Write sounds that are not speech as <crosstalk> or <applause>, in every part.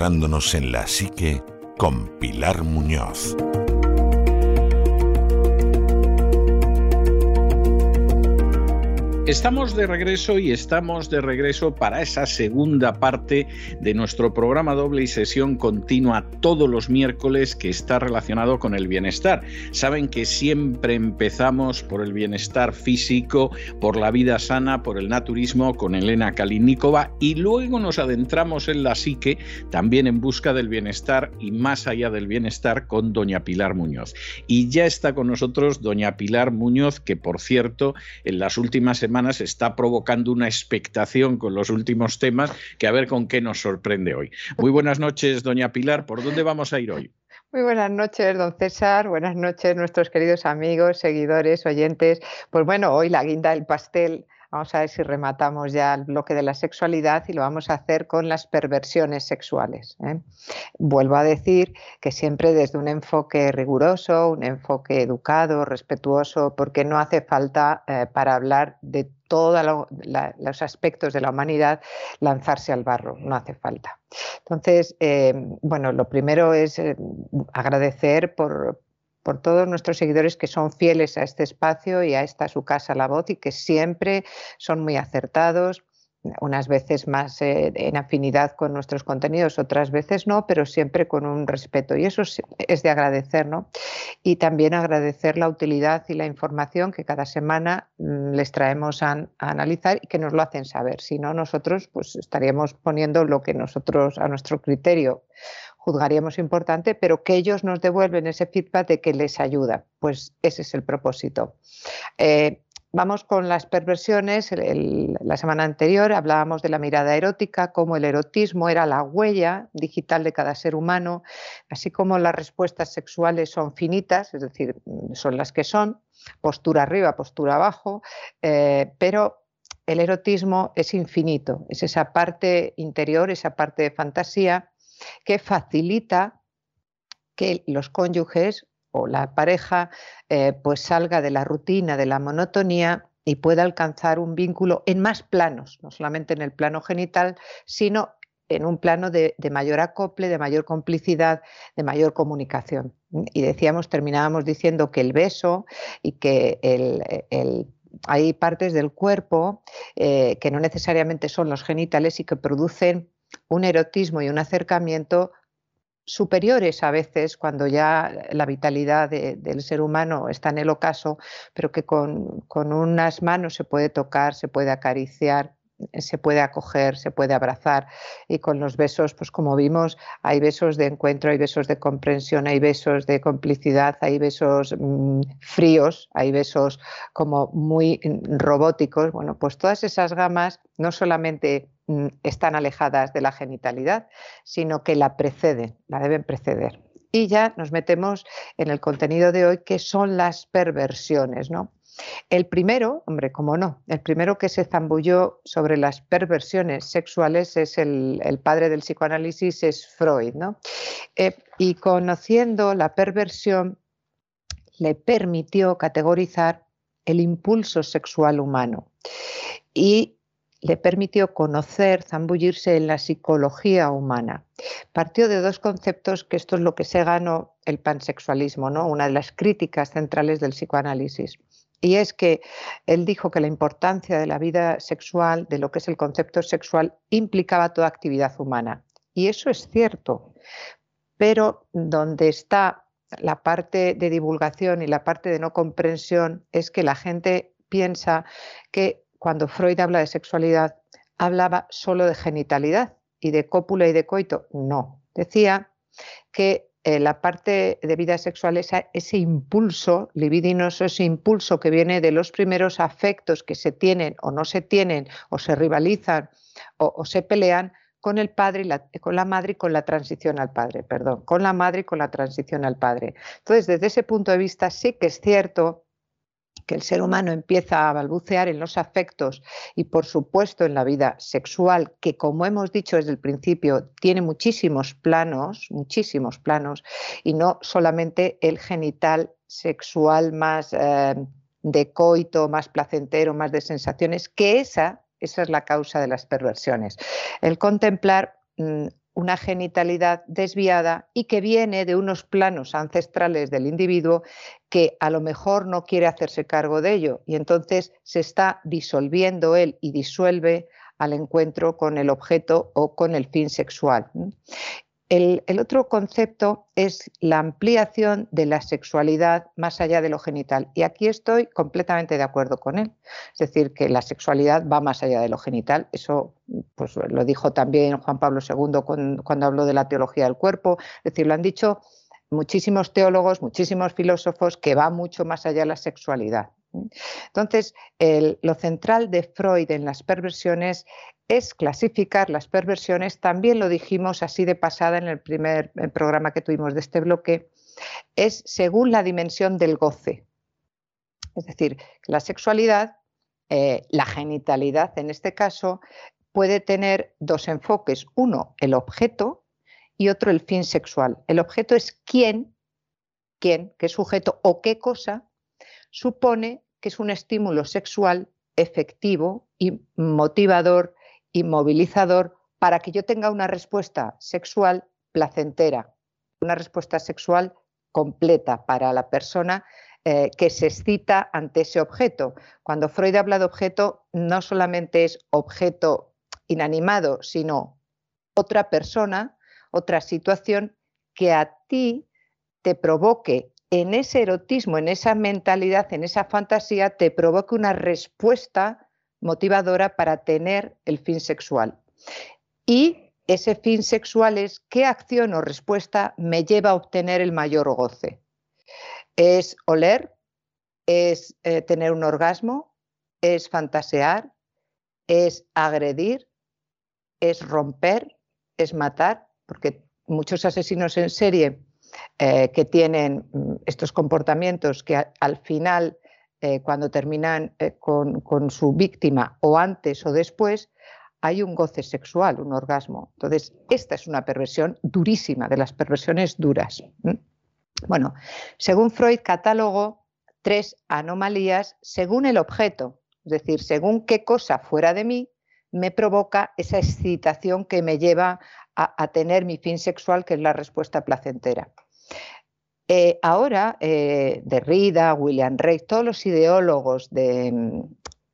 adentrándonos en la psique con Pilar Muñoz. Estamos de regreso y estamos de regreso para esa segunda parte de nuestro programa doble y sesión continua todos los miércoles que está relacionado con el bienestar. Saben que siempre empezamos por el bienestar físico, por la vida sana, por el naturismo con Elena Kalinikova y luego nos adentramos en la psique también en busca del bienestar y más allá del bienestar con doña Pilar Muñoz. Y ya está con nosotros doña Pilar Muñoz que por cierto en las últimas semanas está provocando una expectación con los últimos temas que a ver con qué nos sorprende hoy. Muy buenas noches, doña Pilar. ¿Por dónde vamos a ir hoy? Muy buenas noches, don César. Buenas noches, nuestros queridos amigos, seguidores, oyentes. Pues bueno, hoy la guinda del pastel Vamos a ver si rematamos ya el bloque de la sexualidad y lo vamos a hacer con las perversiones sexuales. ¿eh? Vuelvo a decir que siempre desde un enfoque riguroso, un enfoque educado, respetuoso, porque no hace falta eh, para hablar de todos los aspectos de la humanidad lanzarse al barro, no hace falta. Entonces, eh, bueno, lo primero es agradecer por, por todos nuestros seguidores que son fieles a este espacio y a esta su casa La Voz y que siempre son muy acertados, unas veces más eh, en afinidad con nuestros contenidos, otras veces no, pero siempre con un respeto. Y eso es, de agradecer, ¿no? Y también agradecer la utilidad y la información que cada semana mm, les traemos a, a, analizar y que nos lo hacen saber. Si no, nosotros pues estaríamos poniendo lo que nosotros a nuestro criterio juzgaríamos importante, pero que ellos nos devuelven ese feedback de que les ayuda. Pues ese es el propósito. Eh, vamos con las perversiones. la semana anterior hablábamos de la mirada erótica, cómo el erotismo era la huella digital de cada ser humano, así como las respuestas sexuales son finitas, es decir, son las que son, postura arriba, postura abajo, eh, pero el erotismo es infinito, es esa parte interior, esa parte de fantasía que facilita que los cónyuges o la pareja eh, pues salga de la rutina, de la monotonía y pueda alcanzar un vínculo en más planos, no solamente en el plano genital, sino en un plano de, mayor acople, de mayor complicidad, de mayor comunicación. Y decíamos, terminábamos diciendo que el beso y que hay partes del cuerpo eh, que no necesariamente son los genitales y que producen un erotismo y un acercamiento superiores a veces cuando ya la vitalidad del ser humano está en el ocaso, pero que con, unas manos se puede tocar, se puede acariciar, se puede acoger, se puede abrazar y con los besos, pues como vimos, hay besos de encuentro, hay besos de comprensión, hay besos de complicidad, hay besos mm, fríos, hay besos como muy robóticos. Bueno, pues todas esas gamas no solamente mm, están alejadas de la genitalidad, sino que la preceden, la deben preceder. Y ya nos metemos en el contenido de hoy, que son las perversiones, ¿no? El primero, hombre, cómo no, el primero que se zambulló sobre las perversiones sexuales es el, padre del psicoanálisis, es Freud, ¿no? Eh, y conociendo la perversión, le permitió categorizar el impulso sexual humano y le permitió conocer, zambullirse en la psicología humana. Partió de dos conceptos que esto es lo que se ganó el pansexualismo, ¿no? una de las críticas centrales del psicoanálisis. Y es que él dijo que la importancia de la vida sexual, de lo que es el concepto sexual, implicaba toda actividad humana. Y eso es cierto, pero donde está la parte de divulgación y la parte de no comprensión es que la gente piensa que cuando Freud habla de sexualidad hablaba solo de genitalidad y de cópula y de coito. No, decía que eh, la parte de vida sexual es ese impulso libidinoso, ese impulso que viene de los primeros afectos que se tienen o no se tienen o se rivalizan o, se pelean con el padre y con la madre y con la transición al padre, perdón, con la madre y con la transición al padre. Entonces, desde ese punto de vista sí que es cierto que el ser humano empieza a balbucear en los afectos y por supuesto en la vida sexual, que como hemos dicho desde el principio, tiene muchísimos planos, muchísimos planos, y no solamente el genital sexual más eh, de coito, más placentero, más de sensaciones, que esa, esa es la causa de las perversiones. El contemplar mm, una genitalidad desviada y que viene de unos planos ancestrales del individuo que a lo mejor no quiere hacerse cargo de ello y entonces se está disolviendo él y disuelve al encuentro con el objeto o con el fin sexual. El, otro concepto es la ampliación de la sexualidad más allá de lo genital. Y aquí estoy completamente de acuerdo con él. Es decir, que la sexualidad va más allá de lo genital. Eso pues, lo dijo también Juan Pablo II cuando habló de la teología del cuerpo. Es decir, lo han dicho muchísimos teólogos, muchísimos filósofos, que va mucho más allá de la sexualidad. Entonces, lo central de Freud en las perversiones es clasificar las perversiones, también lo dijimos así de pasada en el primer programa que tuvimos de este bloque, es según la dimensión del goce. Es decir, la sexualidad, eh, la genitalidad en este caso, puede tener dos enfoques. Uno, el objeto y otro, el fin sexual. El objeto es quién, quién, qué sujeto o qué cosa supone que es un estímulo sexual efectivo y motivador y movilizador para que yo tenga una respuesta sexual placentera, una respuesta sexual completa para la persona eh, que se excita ante ese objeto. Cuando Freud habla de objeto, no solamente es objeto inanimado, sino otra persona, otra situación que a ti te provoque en ese erotismo, en esa mentalidad, en esa fantasía, te provoque una respuesta motivadora para tener el fin sexual. Y ese fin sexual es qué acción o respuesta me lleva a obtener el mayor goce. Es oler, es eh, tener un orgasmo, es fantasear, es agredir, es romper, es matar, porque muchos asesinos en serie eh, que tienen mm, estos comportamientos que al final eh, cuando terminan eh, con, su víctima o antes o después, hay un goce sexual, un orgasmo. Entonces, esta es una perversión durísima, de las perversiones duras. Bueno, según Freud catálogó tres anomalías según el objeto, es decir, según qué cosa fuera de mí me provoca esa excitación que me lleva a tener mi fin sexual, que es la respuesta placentera. Eh, ahora, eh, Derrida, William Reich, todos los ideólogos de,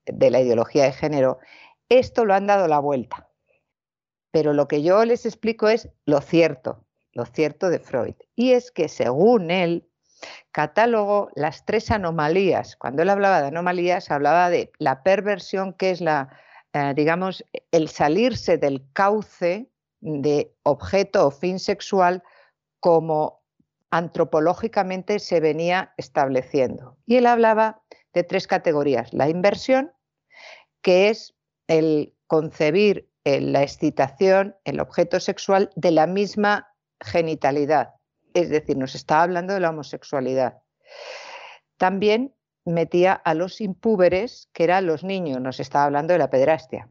la ideología de género, esto lo han dado la vuelta. Pero lo que yo les explico es lo cierto, lo cierto de Freud. Y es que según él, catálogó las tres anomalías. Cuando él hablaba de anomalías, hablaba de la perversión, que es la, eh, digamos, el salirse del cauce de objeto o fin sexual como antropológicamente se venía estableciendo. Y él hablaba de tres categorías. La inversión, que es el concebir la excitación, el objeto sexual de la misma genitalidad. Es decir, nos estaba hablando de la homosexualidad. También metía a los impúberes, que eran los niños, nos estaba hablando de la pederastia.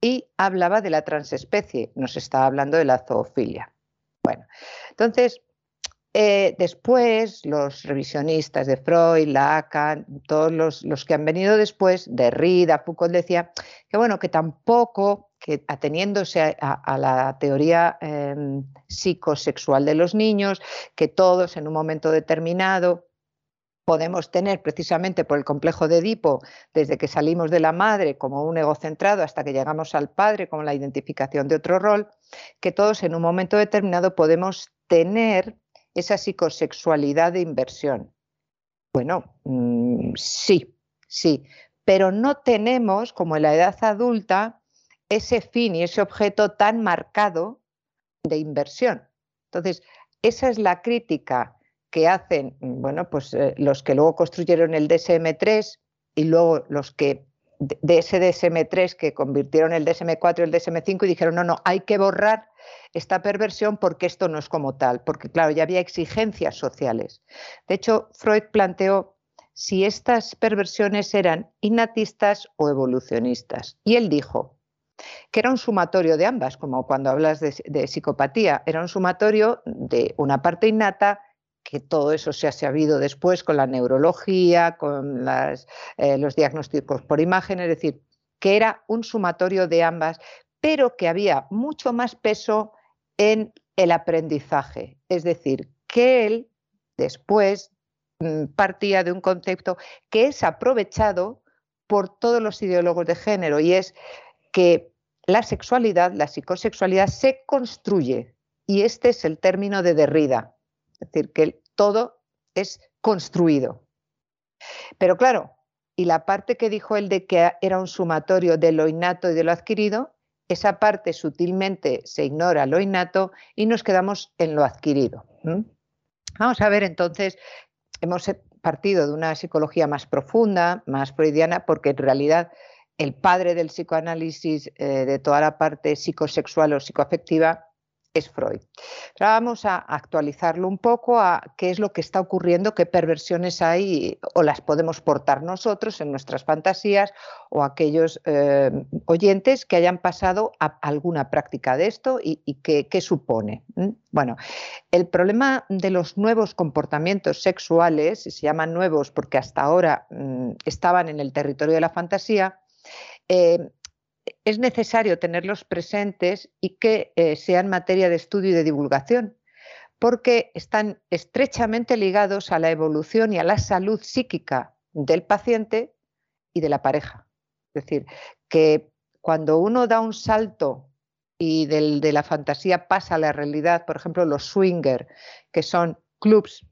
Y hablaba de la transespecie, nos estaba hablando de la zoofilia. Bueno, entonces, eh, después, los revisionistas de Freud, Lacan, todos los, que han venido después, Derrida, Foucault, decía que bueno, que tampoco, que ateniéndose a, la teoría em, psicosexual de los niños, que todos en un momento determinado podemos tener precisamente por el complejo de Edipo, desde que salimos de la madre como un egocentrado hasta que llegamos al padre como la identificación de otro rol, que todos en un momento determinado podemos tener esa psicosexualidad de inversión. Bueno, mm, sí, sí, pero no tenemos, como en la edad adulta, ese fin y ese objeto tan marcado de inversión. Entonces, esa es la crítica que hacen, bueno, pues eh, los que luego construyeron el DSM3 y luego los que de ese DSM3 que convirtieron el DSM4 y el DSM5 y dijeron, no, no, hay que borrar esta perversión porque esto no es como tal, porque claro, ya había exigencias sociales. De hecho, Freud planteó si estas perversiones eran innatistas o evolucionistas. Y él dijo que era un sumatorio de ambas, como cuando hablas de, psicopatía, era un sumatorio de una parte innata que todo eso se ha sabido después con la neurología, con eh, los diagnósticos por imagen, es decir, que era un sumatorio de ambas, pero que había mucho más peso en el aprendizaje. Es decir, que él después mm, partía de un concepto que es aprovechado por todos los ideólogos de género y es que la sexualidad, la psicosexualidad se construye y este es el término de Derrida, es decir, que todo es construido. Pero claro, y la parte que dijo él de que era un sumatorio de lo innato y de lo adquirido, esa parte sutilmente se ignora lo innato y nos quedamos en lo adquirido. Vamos a ver entonces, hemos partido de una psicología más profunda, más freudiana, porque en realidad el padre del psicoanálisis eh, de toda la parte psicosexual o psicoafectiva es Freud. vamos a actualizarlo un poco a qué es lo que está ocurriendo, qué perversiones hay o las podemos portar nosotros en nuestras fantasías o aquellos eh, oyentes que hayan pasado a alguna práctica de esto y, qué, supone. Bueno, el problema de los nuevos comportamientos sexuales, se llaman nuevos porque hasta ahora mm, estaban en el territorio de la fantasía, eh, es necesario tenerlos presentes y que eh, sean materia de estudio y de divulgación, porque están estrechamente ligados a la evolución y a la salud psíquica del paciente y de la pareja. Es decir, que cuando uno da un salto y de la fantasía pasa a la realidad, por ejemplo, los swinger, que son clubs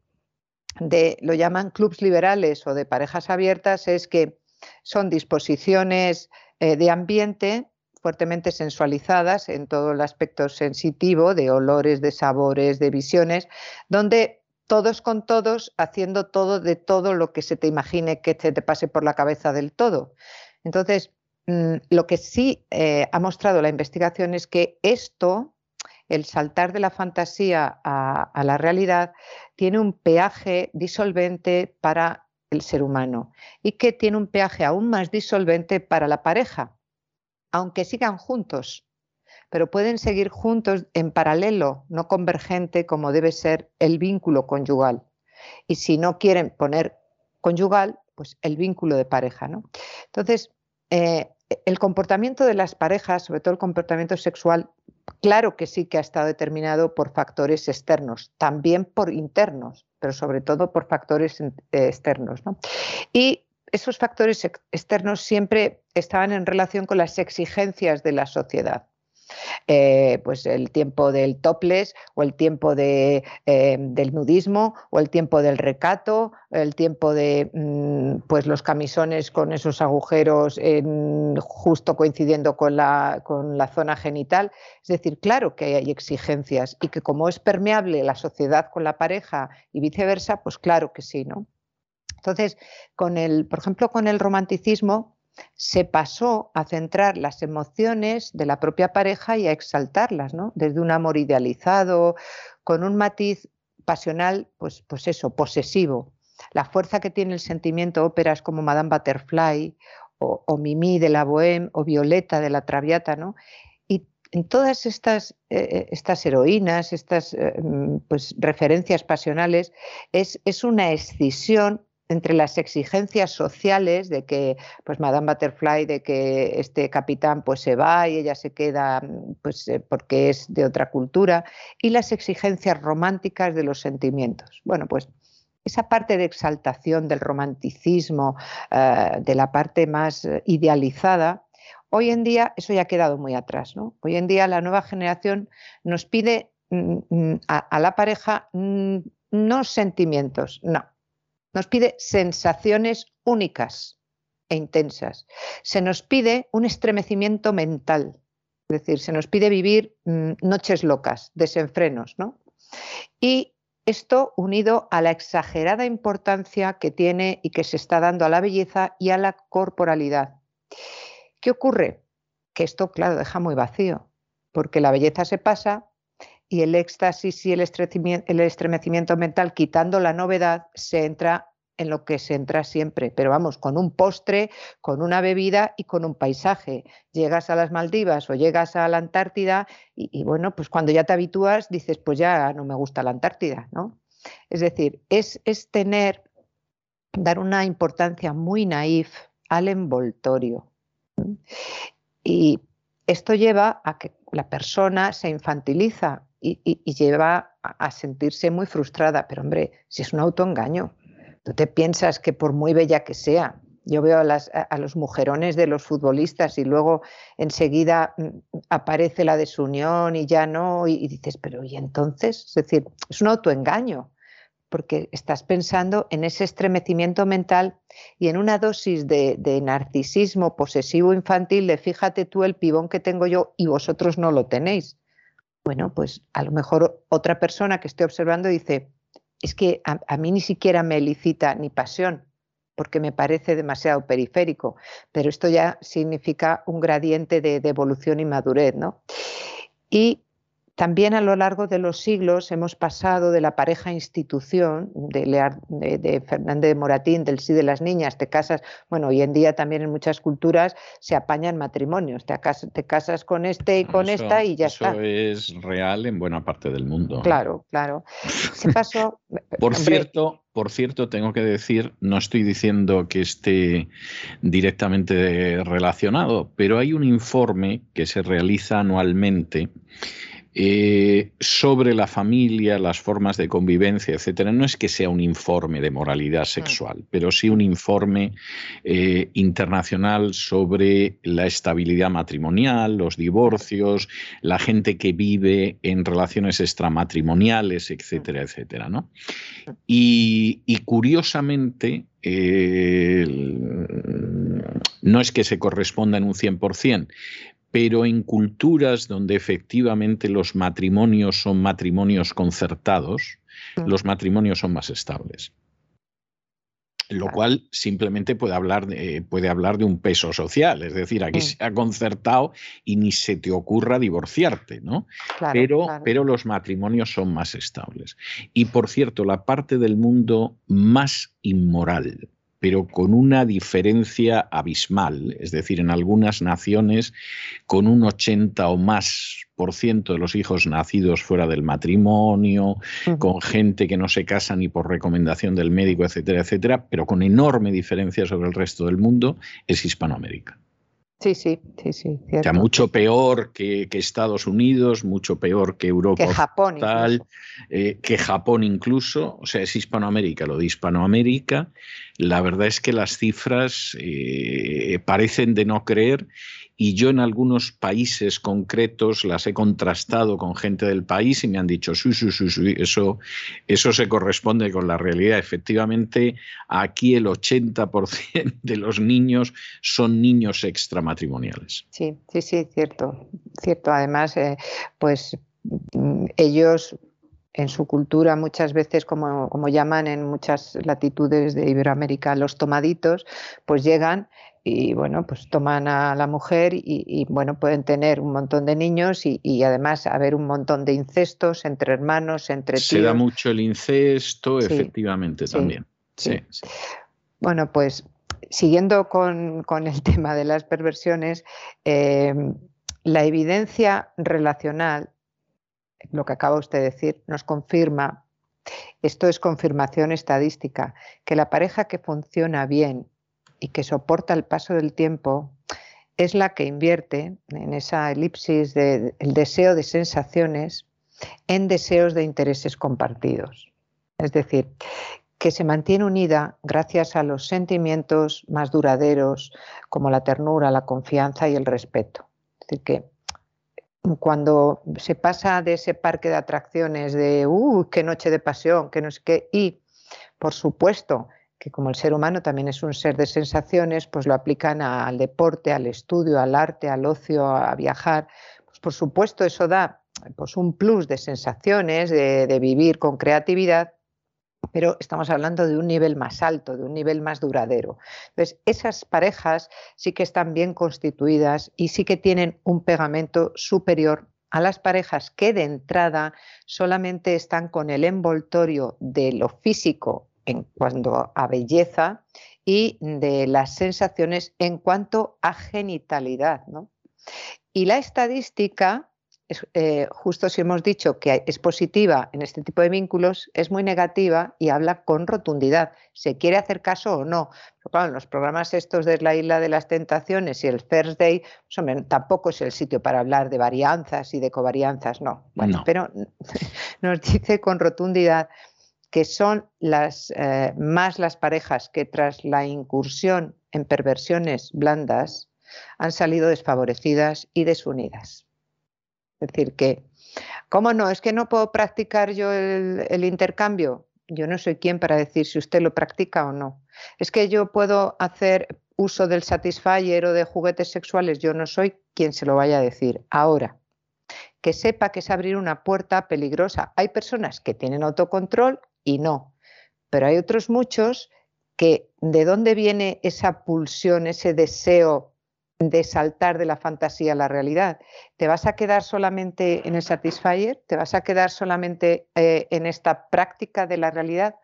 de, lo llaman clubs liberales o de parejas abiertas, es que son disposiciones eh, de ambiente fuertemente sensualizadas en todo el aspecto sensitivo de olores, de sabores, de visiones, donde todos con todos, haciendo todo de todo lo que se te imagine que se te pase por la cabeza del todo. Entonces, mm, lo que sí eh, ha mostrado la investigación es que esto, el saltar de la fantasía a la realidad, tiene un peaje disolvente para el ser humano y que tiene un peaje aún más disolvente para la pareja, aunque sigan juntos, pero pueden seguir juntos en paralelo, no convergente como debe ser el vínculo conyugal. Y si no quieren poner conyugal, pues el vínculo de pareja. ¿no? Entonces, eh, el comportamiento de las parejas, sobre todo el comportamiento sexual, claro que sí que ha estado determinado por factores externos, también por internos pero sobre todo por factores eh, externos. Y esos factores externos siempre estaban en relación con las exigencias de la sociedad. Eh, pues el tiempo del topless o el tiempo eh, del nudismo o el tiempo del recato, el tiempo de mm, pues los camisones con esos agujeros justo coincidiendo con la, con la zona genital. Es decir, claro que hay exigencias y que como es permeable la sociedad con la pareja y viceversa, pues claro que sí, ¿no? Entonces, con el, por ejemplo, con el romanticismo, se pasó a centrar las emociones de la propia pareja y a exaltarlas, ¿no? Desde un amor idealizado, con un matiz pasional, pues, pues eso, posesivo. La fuerza que tiene el sentimiento, óperas como Madame Butterfly o, Mimi de la Bohème o Violeta de la Traviata, ¿no? Y en todas estas, eh, eh, estas heroínas, estas eh, mm, pues, referencias pasionales, es, es una escisión entre las exigencias sociales de que pues Madame Butterfly de que este capitán pues se va y ella se queda pues eh, porque es de otra cultura y las exigencias románticas de los sentimientos. Bueno, pues esa parte de exaltación del romanticismo, eh, de la parte más eh, idealizada, hoy en día eso ya ha quedado muy atrás. ¿no? Hoy en día la nueva generación nos pide mm, mm, a la pareja mm, no sentimientos, no, nos pide sensaciones únicas e intensas. Se nos pide un estremecimiento mental, es decir, se nos pide vivir mm, noches locas, desenfrenos, ¿no? Y esto unido a la exagerada importancia que tiene y que se está dando a la belleza y a la corporalidad. ¿Qué ocurre? Que esto, claro, deja muy vacío, porque la belleza se pasa y el éxtasis y el estremecimiento mental, quitando la novedad, se entra en lo que se entra siempre, pero vamos, con un postre, con una bebida y con un paisaje. Llegas a las Maldivas o llegas a la Antártida y, bueno, pues cuando ya te habitúas dices, pues ya no me gusta la Antártida, ¿no? Es decir, es, es tener, dar una importancia muy naif al envoltorio. Y esto lleva a que la persona se infantiliza y, lleva a sentirse muy frustrada, pero hombre, si es un autoengaño, Tú te piensas que por muy bella que sea, yo veo a, los mujerones de los futbolistas y luego enseguida mm, aparece la desunión y ya no, y, dices, pero ¿y entonces? Es decir, es un autoengaño, porque estás pensando en ese estremecimiento mental y en una dosis de, de narcisismo posesivo infantil de fíjate tú el pibón que tengo yo y vosotros no lo tenéis. Bueno, pues a lo mejor otra persona que esté observando dice, es que a, mí ni siquiera me licita ni pasión, porque me parece demasiado periférico, pero esto ya significa un gradiente de, de evolución y madurez, ¿no? Y también a lo largo de los siglos hemos pasado de la pareja institución de, Fernández de Moratín, del sí de las niñas, te casas, bueno, hoy en día también en muchas culturas se apañan matrimonios, te, casas, con este y con esta y ya está. Eso es real en buena parte del mundo. Claro, claro. pasó, <laughs> por cierto, por cierto, tengo que decir, no estoy diciendo que esté directamente relacionado, pero hay un informe que se realiza anualmente eh, sobre la familia, las formas de convivencia, etcétera. No es que sea un informe de moralidad sexual, pero sí un informe eh, internacional sobre la estabilidad matrimonial, los divorcios, la gente que vive en relaciones extramatrimoniales, etcétera, etcétera. ¿no? Y, curiosamente, no es que se corresponda en un 100%, pero en culturas donde efectivamente los matrimonios son matrimonios concertados, mm. los matrimonios son más estables. Lo cual simplemente puede hablar, de, puede hablar de un peso social, es decir, aquí mm. se ha concertado y ni se te ocurra divorciarte, ¿no? pero, pero los matrimonios son más estables. Y por cierto, la parte del mundo más inmoral, pero con una diferencia abismal. Es decir, en algunas naciones con un 80 o más por ciento de los hijos nacidos fuera del matrimonio, con gente que no se casa ni por recomendación del médico, etcétera, etcétera, pero con enorme diferencia sobre el resto del mundo, es Hispanoamérica. Sí, sí, sí, sí. Cierto. mucho peor que, Estados Unidos, mucho peor que Europa. Que Japón. Eh, que Japón incluso. O sea, es Hispanoamérica. Lo de Hispanoamérica, la verdad es que las cifras eh, parecen de no creer y yo en algunos países concretos las he contrastado con gente del país y me han dicho, sí, sí, sí, sí, eso, eso se corresponde con la realidad. Efectivamente, aquí el 80% de los niños son niños extramatrimoniales. Sí, sí, sí, cierto, cierto. Además, eh, pues mm, ellos en su cultura muchas veces, como, como, llaman en muchas latitudes de Iberoamérica, los tomaditos, pues llegan y bueno, pues toman a la mujer y, bueno, pueden tener un montón de niños y, además haber un montón de incestos entre hermanos, entre tíos. Se da mucho el incesto, efectivamente, también. Sí. Bueno, pues siguiendo con, el <laughs> tema de las perversiones, em, la evidencia relacional, lo que acaba usted de decir, nos confirma, esto es confirmación estadística, que la pareja que funciona bien y que soporta el paso del tiempo es la que invierte en esa elipsis del deseo de sensaciones en deseos de intereses compartidos. Es decir, que se mantiene unida gracias a los sentimientos más duraderos como la ternura, la confianza y el respeto. Es decir, que cuando se pasa de ese parque de atracciones de, ¡uh, qué noche de pasión! que no sé qué! Y, por supuesto, que como el ser humano también es un ser de sensaciones, pues lo aplican al deporte, al estudio, al arte, al ocio, a viajar. Pues por supuesto eso da pues un plus de sensaciones, de, vivir con creatividad, pero estamos hablando de un nivel más alto, de un nivel más duradero. Entonces, esas parejas sí que están bien constituidas y sí que tienen un pegamento superior a las parejas que de entrada solamente están con el envoltorio de lo físico en cuanto a belleza y de las sensaciones en cuanto a genitalidad. ¿no? Y la estadística, eh, justo si hemos dicho que es positiva en este tipo de vínculos, es muy negativa y habla con rotundidad. ¿Se quiere hacer caso o no? Pero claro, en los programas estos de la Isla de las Tentaciones y el First Day, pues, tampoco es el sitio para hablar de varianzas y de covarianzas, no. Bueno, Pero <laughs> nos dice con rotundidad que son las, eh, más las parejas que tras la incursión en perversiones blandas, han salido desfavorecidas y desunidas. Es decir, que, ¿cómo no? Es que no puedo practicar yo el, intercambio. Yo no soy quien para decir si usted lo practica o no. Es que yo puedo hacer uso del satisfier o de juguetes sexuales. Yo no soy quien se lo vaya a decir. Ahora, que sepa que es abrir una puerta peligrosa. Hay personas que tienen autocontrol y no, pero hay otros muchos que de dónde viene esa pulsión, ese deseo de saltar de la fantasía a la realidad. ¿Te vas a quedar solamente en el satisfier? ¿Te vas a quedar solamente eh, en esta práctica de la realidad?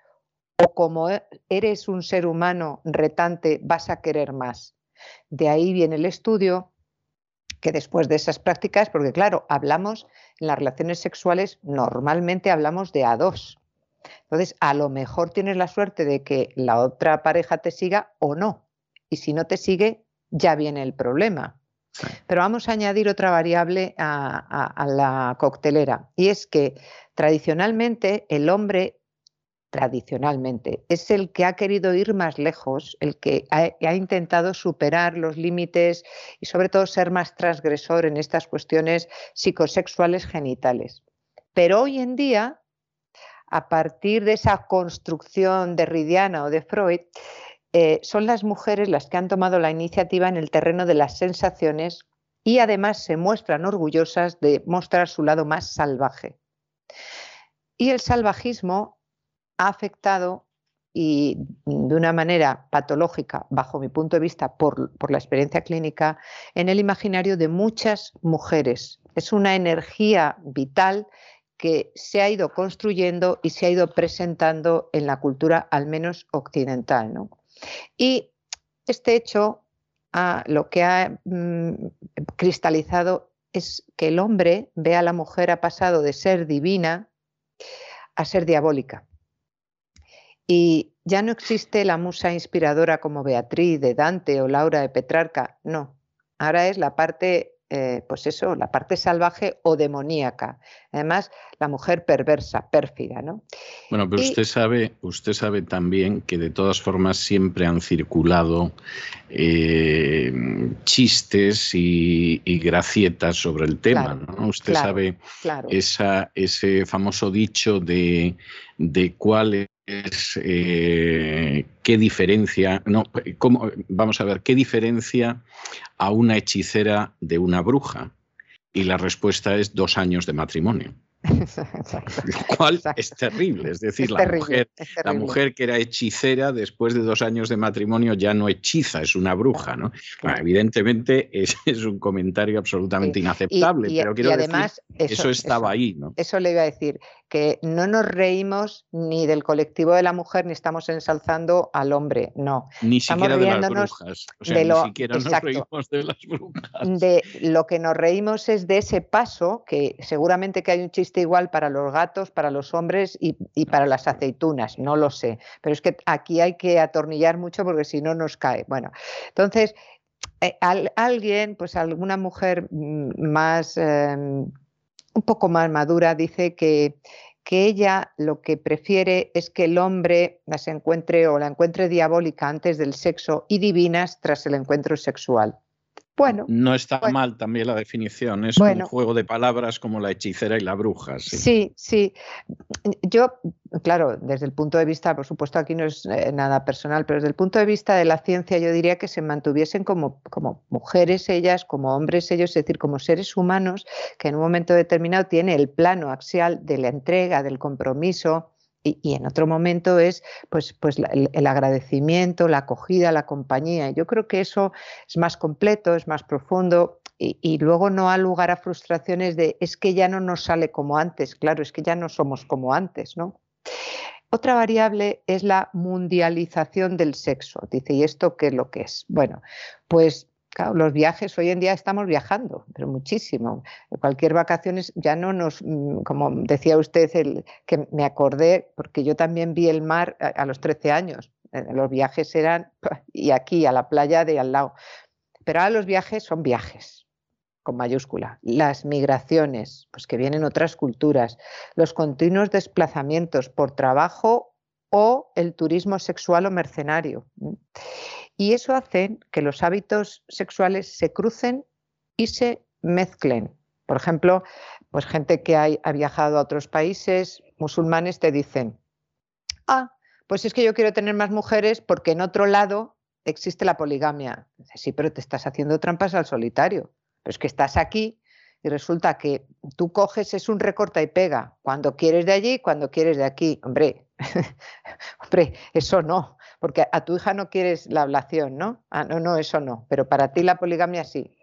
¿O como e, eres un ser humano retante, vas a querer más? De ahí viene el estudio que después de esas prácticas, porque claro, hablamos en las relaciones sexuales, normalmente hablamos de a dos. Entonces, a lo mejor tienes la suerte de que la otra pareja te siga o no. Y si no te sigue, ya viene el problema. Pero vamos a añadir otra variable a, la coctelera y es que tradicionalmente el hombre, tradicionalmente, es el que ha querido ir más lejos, el que ha, intentado superar los límites y sobre todo ser más transgresor en estas cuestiones psicosexuales genitales. Pero hoy en día, a partir de esa construcción de Ridiana o de Freud, eh, son las mujeres las que han tomado la iniciativa en el terreno de las sensaciones y además se muestran orgullosas de mostrar su lado más salvaje. Y el salvajismo ha afectado y de una manera patológica, bajo mi punto de vista, por, la experiencia clínica, en el imaginario de muchas mujeres. Es una energía vital que se ha ido construyendo y se ha ido presentando en la cultura, al menos occidental. ¿no? Y este hecho lo que ha mm, cristalizado es que el hombre ve a la mujer ha pasado de ser divina a ser diabólica. Y ya no existe la musa inspiradora como Beatriz de Dante o Laura de Petrarca, no. Ahora es la parte eh, pues eso, la parte salvaje o demoníaca. Además, la mujer perversa, pérfida, ¿no? Bueno, pero usted sabe, usted sabe también que de todas formas siempre han circulado eh, chistes y, gracietas sobre el tema, ¿no? Usted sabe Esa, ese famoso dicho de, de cuál eh, qué diferencia, no, cómo, vamos a ver, qué diferencia a una hechicera de una bruja. Y la respuesta es dos años de matrimonio. Lo cual es terrible. Es decir, la, mujer, la mujer que era hechicera después de dos años de matrimonio ya no hechiza, es una bruja. ¿no? evidentemente es, <laughs> es, un comentario absolutamente inaceptable, pero quiero además, decir, eso, estaba ahí. ¿no? Eso le iba a decir, que no nos reímos ni del colectivo de la mujer ni estamos ensalzando al hombre, no. Ni siquiera de las brujas. de lo, ni siquiera nos reímos de las brujas. De lo que nos reímos es de ese paso, que seguramente que hay un chiste igual para los gatos, para los hombres y, para las aceitunas, no lo sé. Pero es que aquí hay que atornillar mucho porque si no nos cae. Bueno, entonces, eh, alguien, pues alguna mujer mm, más... Em, un poco más madura, dice que, que ella lo que prefiere es que el hombre las encuentre o la encuentre diabólica antes del sexo y divinas tras el encuentro sexual. Bueno, no está mal también la definición, es un juego de palabras como la hechicera y la bruja. Sí. sí, Yo, claro, desde el punto de vista, por supuesto aquí no es eh, nada personal, pero desde el punto de vista de la ciencia yo diría que se mantuviesen como, como mujeres ellas, como hombres ellos, es decir, como seres humanos que en un momento determinado tiene el plano axial de la entrega, del compromiso, y, en otro momento es pues, pues el, agradecimiento, la acogida, la compañía. Yo creo que eso es más completo, es más profundo y, y, luego no ha lugar a frustraciones de es que ya no nos sale como antes. Claro, es que ya no somos como antes, ¿no? Otra variable es la mundialización del sexo. Dice, ¿y esto qué es lo que es? Bueno, pues Los viajes, hoy en día estamos viajando, pero muchísimo. Cualquier vacaciones ya no nos, mm, como decía usted, que me acordé, porque yo también vi el mar a, los 13 años. Eh, los viajes eran, y aquí, a la playa de al lado. Pero ahora los viajes son viajes, con mayúscula. Las migraciones, pues que vienen otras culturas. Los continuos desplazamientos por trabajo o el turismo sexual o mercenario. Y eso hace que los hábitos sexuales se crucen y se mezclen. Por ejemplo, pues gente que ha viajado a otros países musulmanes te dicen, ah, pues es que yo quiero tener más mujeres porque en otro lado existe la poligamia. sí, pero te estás haciendo trampas al solitario. Pero es que estás aquí y resulta que tú coges, es un recorta y pega, cuando quieres de allí, cuando quieres de aquí. Hombre, <laughs> hombre, eso no porque a tu hija no quieres la ablación, ¿no? Ah, no, no, eso no, pero para ti la poligamia sí.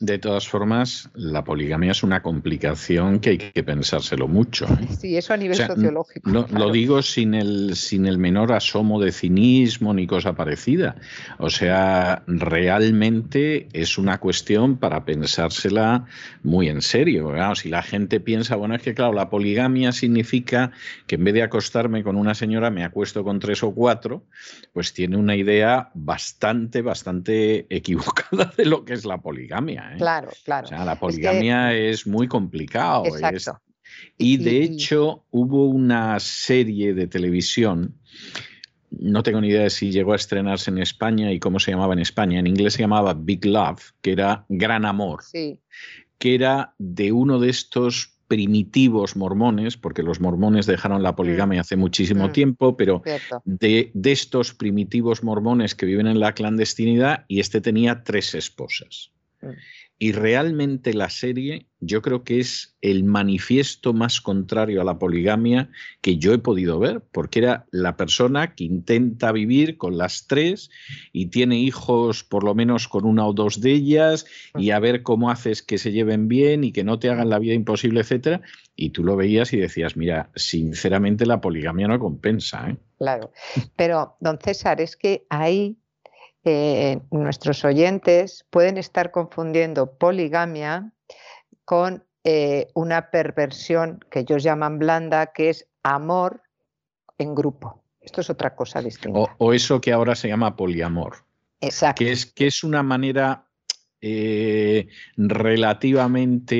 De todas formas, la poligamia es una complicación que hay que pensárselo mucho. ¿eh? <laughs> Sí, eso a nivel sociológico. Lo digo sin el, sin el menor asomo de cinismo ni cosa parecida. O sea, realmente es una cuestión para pensársela muy en serio. si la gente piensa, bueno, es que claro, la poligamia significa que en vez de acostarme con una señora me acuesto con tres o cuatro, pues tiene una idea bastante, bastante <laughs> equivocada de lo que es la poligamia. ¿Eh? Claro, claro. O sea, la poligamia es, muy complicado. Exacto. y de hecho hubo una serie de televisión, no tengo ni idea de si llegó a estrenarse en España y cómo se llamaba en España. En inglés se llamaba Big Love, que era Gran Amor, sí. que era de uno de estos primitivos mormones, porque los mormones dejaron la poligamia mm. hace muchísimo mm. tiempo, pero de, de, estos primitivos mormones que viven en la clandestinidad y este tenía tres esposas. Mm. Y realmente la serie yo creo que es el manifiesto más contrario a la poligamia que yo he podido ver, porque era la persona que intenta vivir con las tres y tiene hijos por lo menos con una o dos de ellas y a ver cómo haces que se lleven bien y que no te hagan la vida imposible, etcétera. Y tú lo veías y decías, mira, sinceramente la poligamia no compensa. ¿eh? Claro, pero don César, es que ahí eh, nuestros oyentes pueden estar confundiendo poligamia con eh, una perversión que ellos llaman blanda, que es amor en grupo. Esto es otra cosa distinta. O, eso que ahora se llama poliamor. Exacto. Que es, que es una manera eh, relativamente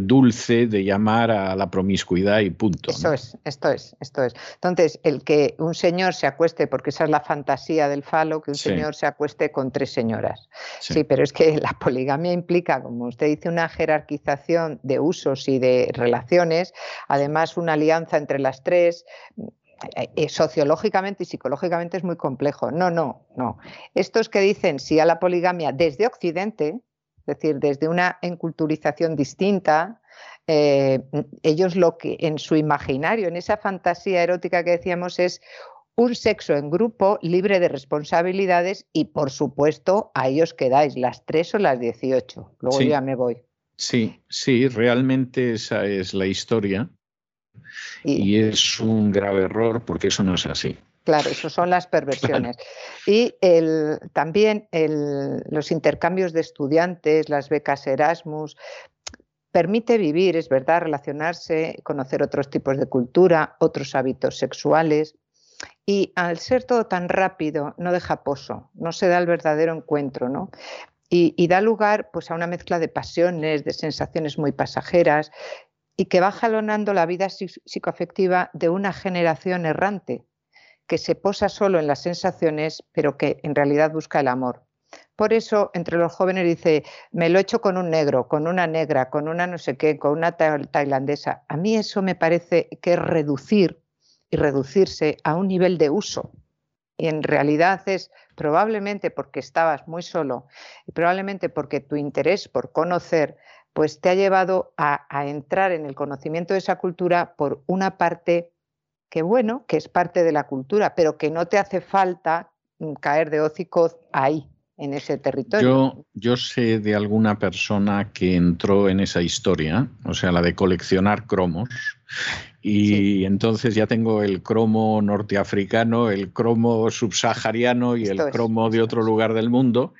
dulce de llamar a la promiscuidad y punto. Eso es, esto es, esto es. Entonces, el que un señor se acueste, porque esa es la fantasía del falo, que un señor se acueste con tres señoras. sí, pero es que la poligamia implica, como usted dice, una jerarquización de usos y de relaciones, además una alianza entre las tres, sociológicamente y psicológicamente es muy complejo. No, no, no. Estos que dicen sí a la poligamia desde Occidente, es decir, desde una enculturización distinta, eh, ellos lo que en su imaginario, en esa fantasía erótica que decíamos, es un sexo en grupo libre de responsabilidades y, por supuesto, a ellos quedáis las tres o las dieciocho. Luego ya me voy. Sí, sí, realmente esa es la historia. Y, es un grave error porque eso no es así. Claro, eso son las perversiones. <laughs> Y el, también los intercambios de estudiantes, las becas Erasmus, permite vivir, es verdad, relacionarse, conocer otros tipos de cultura, otros hábitos sexuales. Y al ser todo tan rápido, no deja pozo, no se da el verdadero encuentro, ¿no? Y, y, da lugar pues, a una mezcla de pasiones, de sensaciones muy pasajeras y que va jalonando la vida psicoafectiva de una generación errante que se posa solo en las sensaciones, pero que en realidad busca el amor. Por eso, entre los jóvenes dice, me lo he hecho con un negro, con una negra, con una no sé qué, con una tailandesa. A mí eso me parece que es reducir y reducirse a un nivel de uso. Y en realidad es probablemente porque estabas muy solo y probablemente porque tu interés por conocer pues te ha llevado a, a entrar en el conocimiento de esa cultura por una parte que bueno, que es parte de la cultura, pero que no te hace falta mm, caer de hocico ahí, en ese territorio. Yo, yo sé de alguna persona que entró en esa historia, o sea, la de coleccionar cromos, y entonces ya tengo el cromo norteafricano, el cromo subsahariano y el cromo de otro lugar del mundo,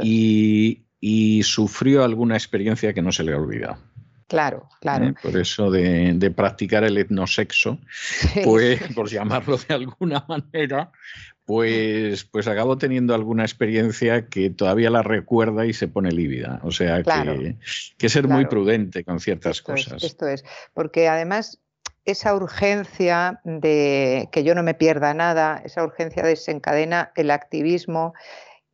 y, y, sufrió alguna experiencia que no se le ha olvidado. Claro, claro. ¿Eh? Por eso de, practicar el etnosexo, pues, por llamarlo de alguna manera, pues, pues acabo teniendo alguna experiencia que todavía la recuerda y se pone lívida. O sea que, que ser muy prudente con ciertas cosas. esto es, porque además esa urgencia de que yo no me pierda nada, esa urgencia desencadena el activismo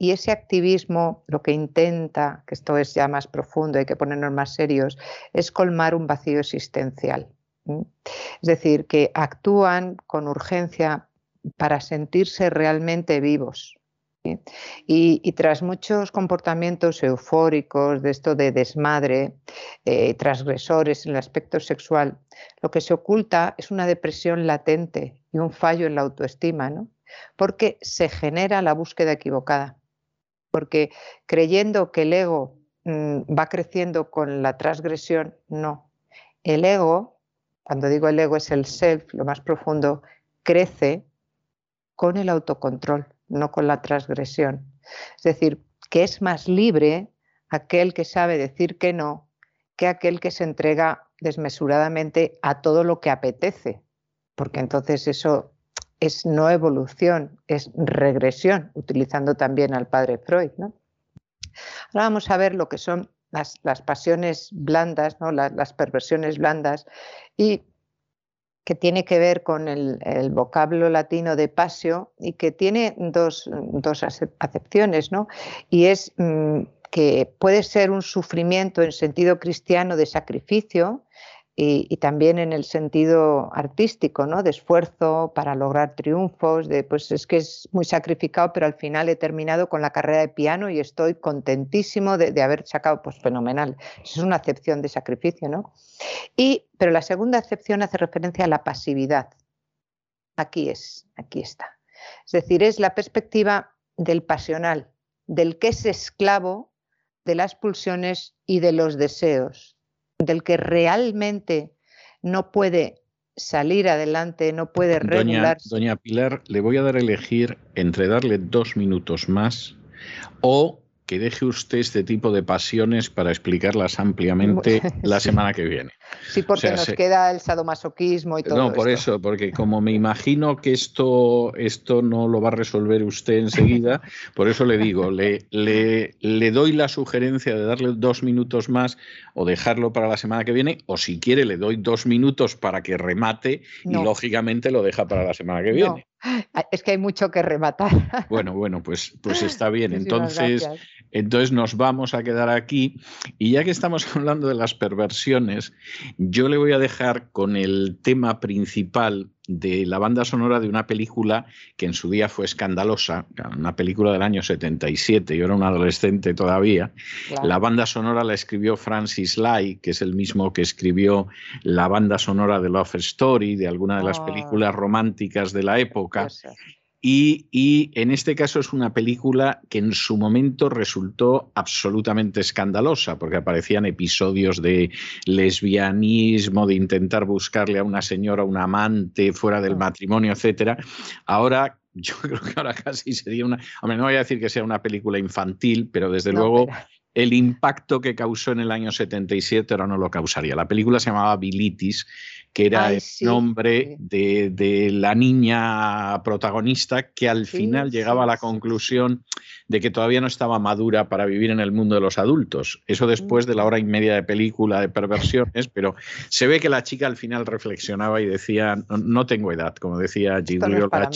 y ese activismo lo que intenta, que esto es ya más profundo, hay que ponernos más serios, es colmar un vacío existencial. Es decir, que actúan con urgencia para sentirse realmente vivos. Y, tras muchos comportamientos eufóricos de esto de desmadre, eh, transgresores en el aspecto sexual, lo que se oculta es una depresión latente y un fallo en la autoestima, ¿no? porque se genera la búsqueda equivocada, porque creyendo que el ego mm, va creciendo con la transgresión, no. El ego, cuando digo el ego es el self, lo más profundo, crece con el autocontrol, no con la transgresión. Es decir, que es más libre aquel que sabe decir que no que aquel que se entrega desmesuradamente a todo lo que apetece, porque entonces eso es no evolución, es regresión, utilizando también al padre Freud. ¿no? Ahora vamos a ver lo que son las, pasiones blandas, ¿no? las, las perversiones blandas, y que tiene que ver con el, vocablo latino de pasio y que tiene dos, acepciones, ¿no? Y es mm, que puede ser un sufrimiento en sentido cristiano de sacrificio, y, también en el sentido artístico, ¿no? de esfuerzo para lograr triunfos, de pues es que es muy sacrificado, pero al final he terminado con la carrera de piano y estoy contentísimo de, haber sacado, pues fenomenal. es una acepción de sacrificio, ¿no? Y, pero la segunda acepción hace referencia a la pasividad. Aquí es, aquí está. Es decir, es la perspectiva del pasional, del que es esclavo de las pulsiones y de los deseos, del que realmente no puede salir adelante, no puede regularse. Doña, doña Pilar, le voy a dar a elegir entre darle dos minutos más o que deje usted este tipo de pasiones para explicarlas ampliamente <laughs> la semana que viene. Sí, porque nos queda el sadomasoquismo y todo. No, por eso, porque como me imagino que esto, esto no lo va a resolver usted enseguida, <laughs> por eso le digo, le, le, le doy la sugerencia de darle dos minutos más o dejarlo para la semana que viene, o si quiere le doy dos minutos para que remate y lógicamente lo deja para la semana que viene. Es que hay mucho que rematar. Bueno, bueno, pues, pues está bien. <laughs> Entonces, entonces nos vamos a quedar aquí. Y ya que estamos <laughs> hablando de las perversiones, yo le voy a dejar con el tema principal de la banda sonora de una película que en su día fue escandalosa, una película del año 77, yo era un adolescente todavía. La banda sonora la escribió Francis Lai, que es el mismo que escribió la banda sonora de Love Story, de alguna de las ah. películas románticas de la época. Y, en este caso es una película que en su momento resultó absolutamente escandalosa, porque aparecían episodios de lesbianismo, de intentar buscarle a una señora un amante fuera del matrimonio, etcétera. Ahora <laughs> yo creo que ahora casi sería una. Hombre, no voy a decir que sea una película infantil, pero desde luego el impacto que causó en el año 77 ahora no lo causaría. La película se llamaba Bilitis que era el nombre de, la niña protagonista que al final llegaba a la conclusión de que todavía no estaba madura para vivir en el mundo de los adultos. Eso después de la hora y media de película de perversiones, pero se ve que la chica al final reflexionaba y decía, no, tengo edad, como decía Giulio no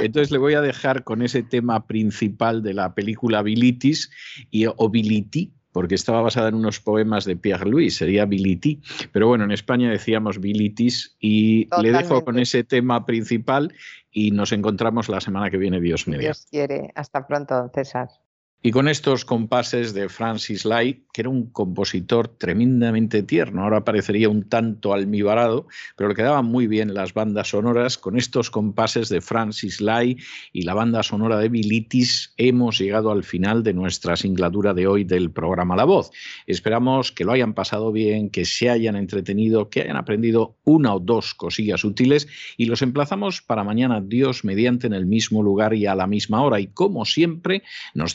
Entonces le voy a dejar con ese tema principal de la película Bilitis y, o Biliti, porque estaba basada en unos poemas de Pierre Louis, sería Bility. Pero bueno, en España decíamos Bilitis y le dejo con ese tema principal y nos encontramos la semana que viene, Dios mediante. Dios quiere. Hasta pronto, César. Y con estos compases de Francis Lai, que era un compositor tremendamente tierno, ahora parecería un tanto almibarado, pero le quedaban muy bien las bandas sonoras. Con estos compases de Francis Lai y la banda sonora de Bilitis, hemos llegado al final de nuestra singladura de hoy del programa La Voz. Esperamos que lo hayan pasado bien, que se hayan entretenido, que hayan aprendido una o dos cosillas útiles y los emplazamos para mañana, Dios mediante, en el mismo lugar y a la misma hora. Y como siempre, nos